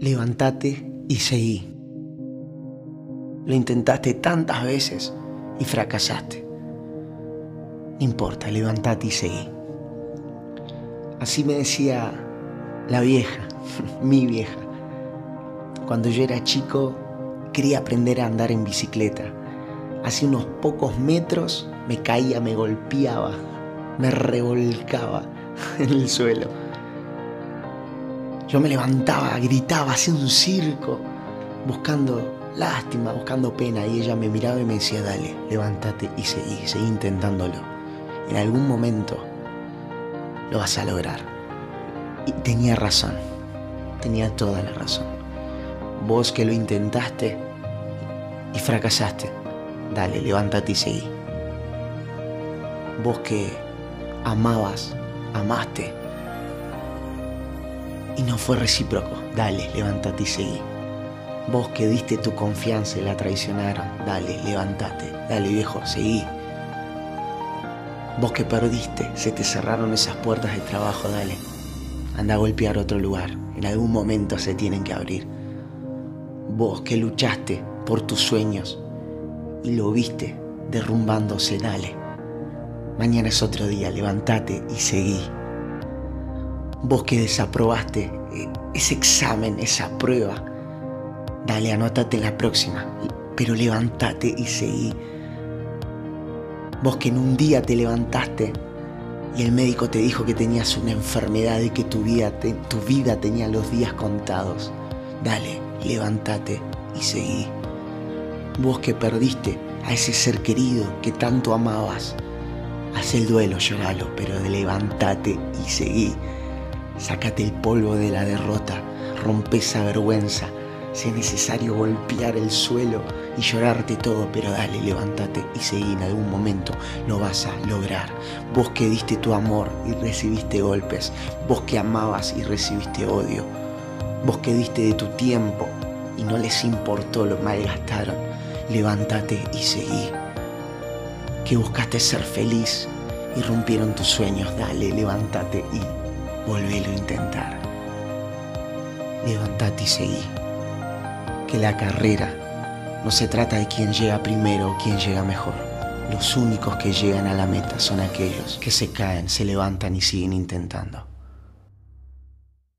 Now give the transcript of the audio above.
Levantate y seguí. Lo intentaste tantas veces y fracasaste. No importa, levantate y seguí. Así me decía la vieja, mi vieja. Cuando yo era chico quería aprender a andar en bicicleta. Hace unos pocos metros me caía, me golpeaba, me revolcaba en el suelo. Yo me levantaba, gritaba, hacía un circo, buscando lástima, buscando pena, y ella me miraba y me decía, dale, levántate y seguí, seguí intentándolo. En algún momento lo vas a lograr. Y tenía razón, tenía toda la razón. Vos que lo intentaste y fracasaste, dale, levántate y seguí. Vos que amabas, amaste y no fue recíproco, dale, levántate y seguí. Vos que diste tu confianza y la traicionaron, dale, levántate, dale viejo, seguí. Vos que perdiste, se te cerraron esas puertas de trabajo, dale. Anda a golpear otro lugar, en algún momento se tienen que abrir. Vos que luchaste por tus sueños y lo viste derrumbándose, dale. Mañana es otro día, levántate y seguí. Vos que desaprobaste eh, ese examen, esa prueba, dale, anótate la próxima, pero levántate y seguí. Vos que en un día te levantaste y el médico te dijo que tenías una enfermedad y que tu vida, tu vida tenía los días contados, dale, levántate y seguí. Vos que perdiste a ese ser querido que tanto amabas, haz el duelo, lloralo, pero levántate y seguí. Sácate el polvo de la derrota, rompe esa vergüenza. Si es necesario golpear el suelo y llorarte todo, pero dale, levántate y seguí. En algún momento lo vas a lograr. Vos que diste tu amor y recibiste golpes. Vos que amabas y recibiste odio. Vos que diste de tu tiempo y no les importó, lo malgastaron. Levántate y seguí. Que buscaste ser feliz y rompieron tus sueños. Dale, levántate y volvelo a intentar. Levántate y seguí. Que la carrera no se trata de quién llega primero o quién llega mejor. Los únicos que llegan a la meta son aquellos que se caen, se levantan y siguen intentando.